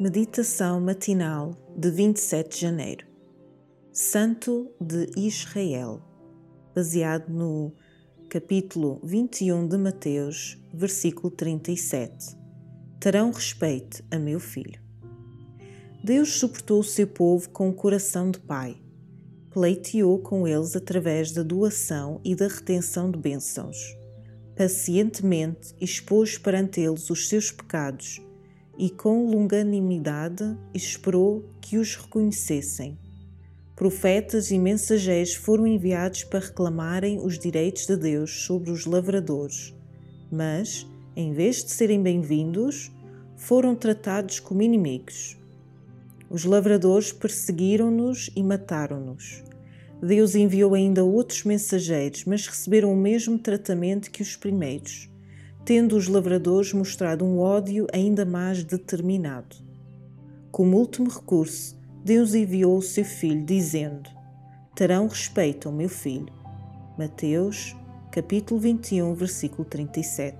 Meditação matinal de 27 de janeiro. Santo de Israel, baseado no capítulo 21 de Mateus, versículo 37. Terão respeito a meu filho. Deus suportou o seu povo com o coração de pai. Pleiteou com eles através da doação e da retenção de bênçãos. Pacientemente expôs perante eles os seus pecados e com longanimidade esperou que os reconhecessem. Profetas e mensageiros foram enviados para reclamarem os direitos de Deus sobre os lavradores, mas, em vez de serem bem-vindos, foram tratados como inimigos. Os lavradores perseguiram-nos e mataram-nos. Deus enviou ainda outros mensageiros, mas receberam o mesmo tratamento que os primeiros tendo os lavradores mostrado um ódio ainda mais determinado. Como último recurso, Deus enviou o seu filho, dizendo: Terão respeito ao meu filho. Mateus, capítulo 21, versículo 37.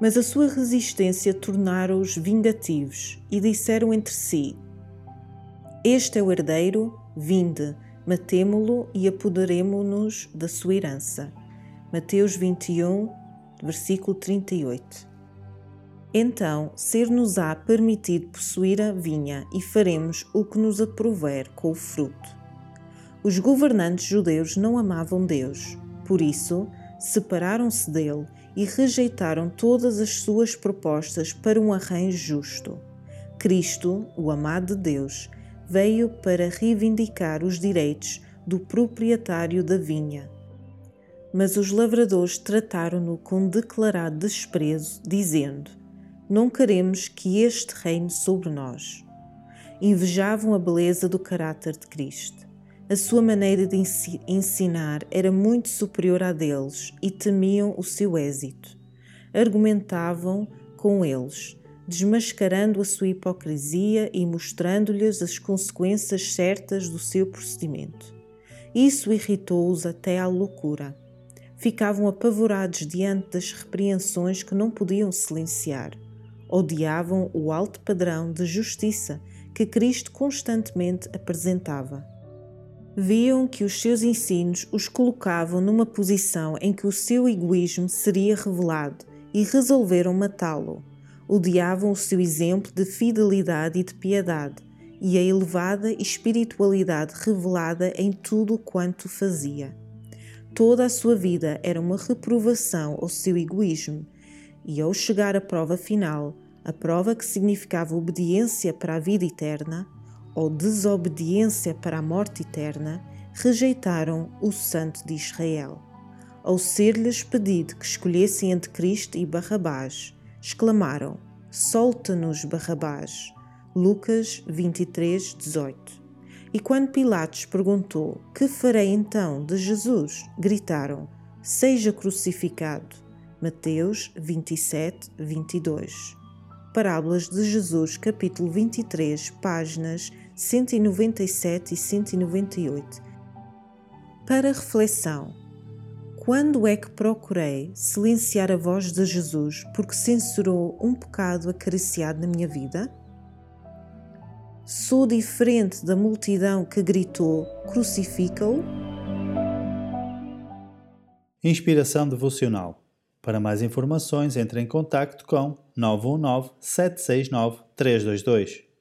Mas a sua resistência tornaram-os vingativos e disseram entre si: Este é o herdeiro, vinde, matemo-lo e apoderemo-nos da sua herança. Mateus 21, versículo 38. Então, ser-nos-á permitido possuir a vinha e faremos o que nos aprover com o fruto. Os governantes judeus não amavam Deus, por isso, separaram-se dele e rejeitaram todas as suas propostas para um arranjo justo. Cristo, o amado de Deus, veio para reivindicar os direitos do proprietário da vinha mas os lavradores trataram-no com declarado desprezo, dizendo: Não queremos que este reine sobre nós. Invejavam a beleza do caráter de Cristo. A sua maneira de ensinar era muito superior à deles e temiam o seu êxito. Argumentavam com eles, desmascarando a sua hipocrisia e mostrando-lhes as consequências certas do seu procedimento. Isso irritou-os até à loucura ficavam apavorados diante das repreensões que não podiam silenciar. Odiavam o alto padrão de justiça que Cristo constantemente apresentava. Viam que os seus ensinos os colocavam numa posição em que o seu egoísmo seria revelado e resolveram matá-lo. Odiavam o seu exemplo de fidelidade e de piedade e a elevada espiritualidade revelada em tudo quanto fazia. Toda a sua vida era uma reprovação ao seu egoísmo, e ao chegar à prova final, a prova que significava obediência para a vida eterna ou desobediência para a morte eterna, rejeitaram o Santo de Israel. Ao ser-lhes pedido que escolhessem entre Cristo e Barrabás, exclamaram: Solta-nos, Barrabás. Lucas 23, 18. E quando Pilatos perguntou: Que farei então de Jesus? gritaram: Seja crucificado. Mateus 27, 22. Parábolas de Jesus, capítulo 23, páginas 197 e 198. Para reflexão. Quando é que procurei silenciar a voz de Jesus porque censurou um pecado acariciado na minha vida? Sou diferente da multidão que gritou: Crucifica-o? Inspiração Devocional. Para mais informações, entre em contato com 919 769 322.